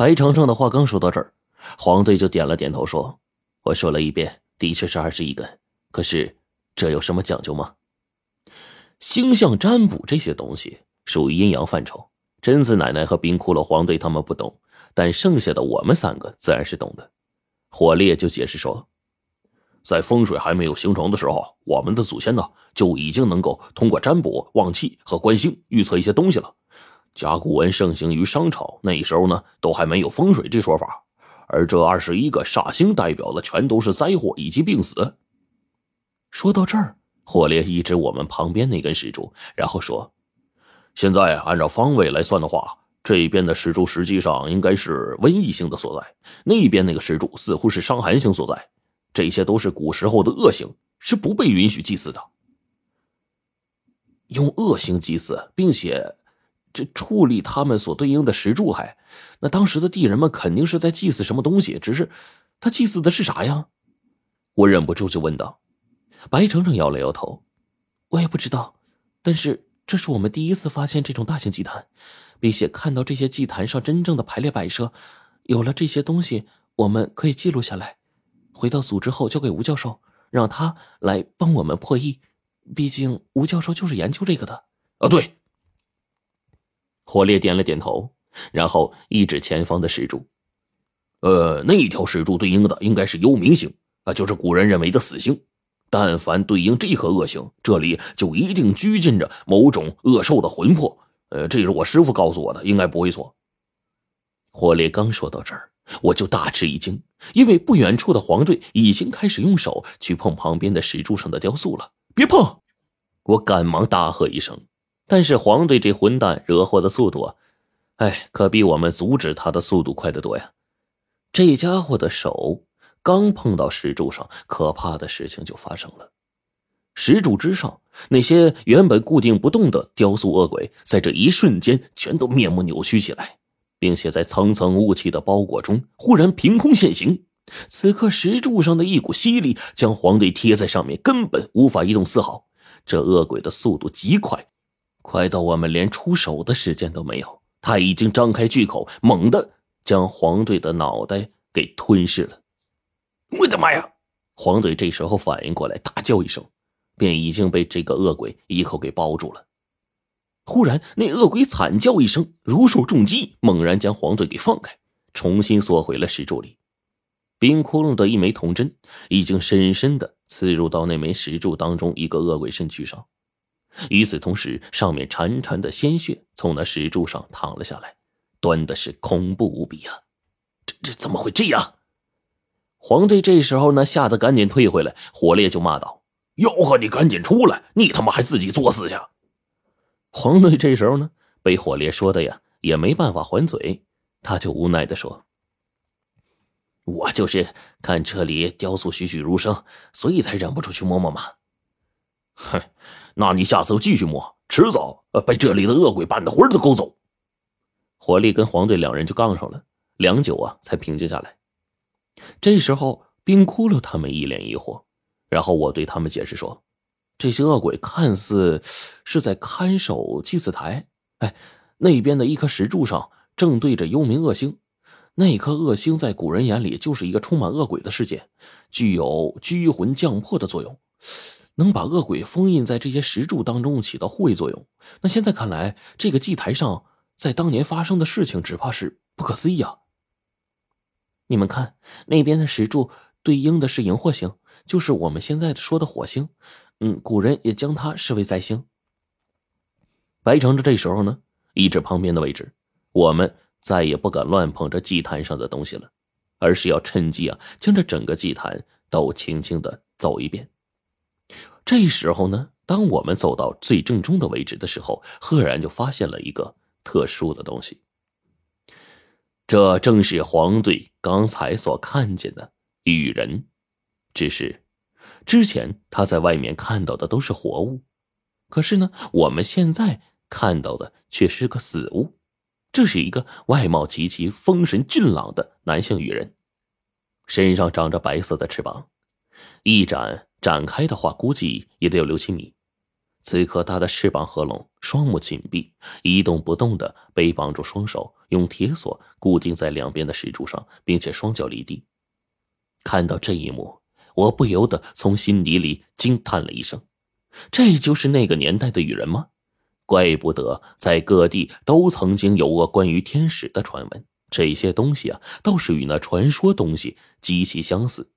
白程程的话刚说到这儿，黄队就点了点头说：“我说了一遍，的确是二十一根。可是这有什么讲究吗？星象占卜这些东西属于阴阳范畴，贞子奶奶和冰骷髅黄队他们不懂，但剩下的我们三个自然是懂的。”火烈就解释说。在风水还没有形成的时候，我们的祖先呢就已经能够通过占卜、望气和观星预测一些东西了。甲骨文盛行于商朝，那时候呢都还没有风水这说法。而这二十一个煞星代表的全都是灾祸以及病死。说到这儿，火烈一指我们旁边那根石柱，然后说：“现在按照方位来算的话，这边的石柱实际上应该是瘟疫性的所在，那边那个石柱似乎是伤寒性所在。”这些都是古时候的恶行，是不被允许祭祀的。用恶行祭祀，并且这处理他们所对应的石柱，还那当时的地人们肯定是在祭祀什么东西，只是他祭祀的是啥呀？我忍不住就问道。白程程摇了摇头，我也不知道。但是这是我们第一次发现这种大型祭坛，并且看到这些祭坛上真正的排列摆设。有了这些东西，我们可以记录下来。回到组织后，交给吴教授，让他来帮我们破译。毕竟吴教授就是研究这个的。啊，对。火烈点了点头，然后一指前方的石柱。呃，那一条石柱对应的应该是幽冥星啊，就是古人认为的死星。但凡对应这颗恶星，这里就一定拘禁着某种恶兽的魂魄。呃，这是我师傅告诉我的，应该不会错。火烈刚说到这儿。我就大吃一惊，因为不远处的黄队已经开始用手去碰旁边的石柱上的雕塑了。别碰！我赶忙大喝一声。但是黄队这混蛋惹祸的速度，哎，可比我们阻止他的速度快得多呀！这家伙的手刚碰到石柱上，可怕的事情就发生了。石柱之上那些原本固定不动的雕塑恶鬼，在这一瞬间全都面目扭曲起来。并且在层层雾气的包裹中，忽然凭空现形。此刻石柱上的一股吸力将黄队贴在上面，根本无法移动丝毫。这恶鬼的速度极快，快到我们连出手的时间都没有。他已经张开巨口，猛地将黄队的脑袋给吞噬了。我的妈呀！黄队这时候反应过来，大叫一声，便已经被这个恶鬼一口给包住了。忽然，那恶鬼惨叫一声，如受重击，猛然将黄队给放开，重新缩回了石柱里。冰窟窿的一枚铜针已经深深的刺入到那枚石柱当中一个恶鬼身躯上，与此同时，上面潺潺的鲜血从那石柱上淌了下来，端的是恐怖无比啊！这这怎么会这样？黄队这时候呢，吓得赶紧退回来，火烈就骂道：“吆喝你赶紧出来！你他妈还自己作死去！”黄队这时候呢，被火烈说的呀，也没办法还嘴，他就无奈的说：“我就是看这里雕塑栩栩如生，所以才忍不住去摸摸嘛。”哼，那你下次继续摸，迟早被这里的恶鬼把你的魂儿都勾走。火力跟黄队两人就杠上了，良久啊，才平静下来。这时候，冰窟窿他们一脸疑惑，然后我对他们解释说。这些恶鬼看似是在看守祭祀台，哎，那边的一颗石柱上正对着幽冥恶星，那颗恶星在古人眼里就是一个充满恶鬼的世界，具有拘魂降魄的作用，能把恶鬼封印在这些石柱当中，起到护卫作用。那现在看来，这个祭台上在当年发生的事情，只怕是不可思议啊！你们看，那边的石柱对应的是荧惑星，就是我们现在说的火星。嗯，古人也将它视为灾星。白程程这时候呢，一指旁边的位置，我们再也不敢乱碰这祭坛上的东西了，而是要趁机啊，将这整个祭坛都轻轻的走一遍。这时候呢，当我们走到最正中的位置的时候，赫然就发现了一个特殊的东西。这正是黄队刚才所看见的雨人，只是。之前他在外面看到的都是活物，可是呢，我们现在看到的却是个死物。这是一个外貌极其丰神俊朗的男性羽人，身上长着白色的翅膀，一展展开的话，估计也得有六七米。此刻，他的翅膀合拢，双目紧闭，一动不动的被绑住双手，用铁锁固定在两边的石柱上，并且双脚离地。看到这一幕，我不由得从心底里惊叹了一声：“这就是那个年代的羽人吗？怪不得在各地都曾经有过关于天使的传闻。这些东西啊，倒是与那传说东西极其相似，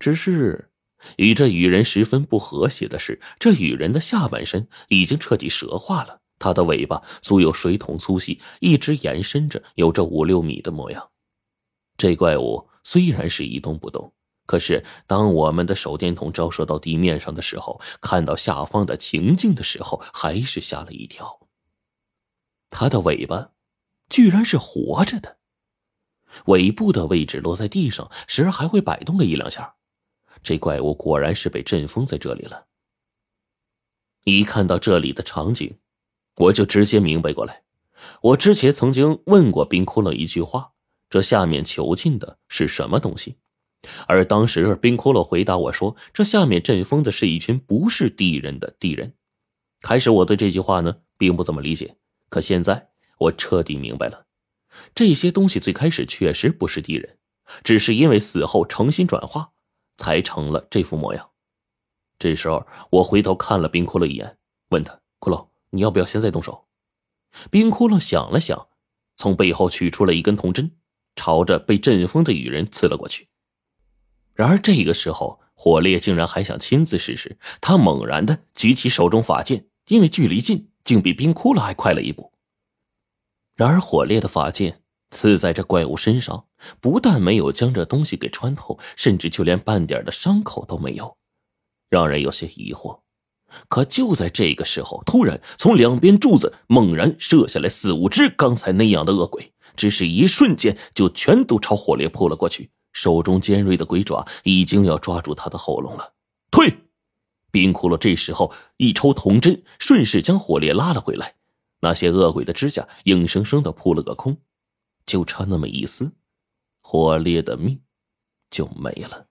只是……”与这羽人十分不和谐的是，这羽人的下半身已经彻底蛇化了，它的尾巴足有水桶粗细，一直延伸着，有着五六米的模样。这怪物虽然是一动不动，可是当我们的手电筒照射到地面上的时候，看到下方的情境的时候，还是吓了一跳。它的尾巴居然是活着的，尾部的位置落在地上，时而还会摆动个一两下。这怪物果然是被镇封在这里了。一看到这里的场景，我就直接明白过来。我之前曾经问过冰窟窿一句话：这下面囚禁的是什么东西？而当时冰窟窿回答我说：这下面镇封的是一群不是地人的地人。开始我对这句话呢并不怎么理解，可现在我彻底明白了。这些东西最开始确实不是地人，只是因为死后诚心转化。才成了这副模样。这时候，我回头看了冰窟窿一眼，问他：“骷髅，你要不要现在动手？”冰窟窿想了想，从背后取出了一根铜针，朝着被阵风的羽人刺了过去。然而这个时候，火烈竟然还想亲自试试。他猛然的举起手中法剑，因为距离近，竟比冰窟窿还快了一步。然而火烈的法剑。刺在这怪物身上，不但没有将这东西给穿透，甚至就连半点的伤口都没有，让人有些疑惑。可就在这个时候，突然从两边柱子猛然射下来四五只刚才那样的恶鬼，只是一瞬间就全都朝火烈扑了过去，手中尖锐的鬼爪已经要抓住他的喉咙了。退！冰窟窿这时候一抽铜针，顺势将火烈拉了回来。那些恶鬼的指甲硬生生的扑了个空。就差那么一丝，火烈的命就没了。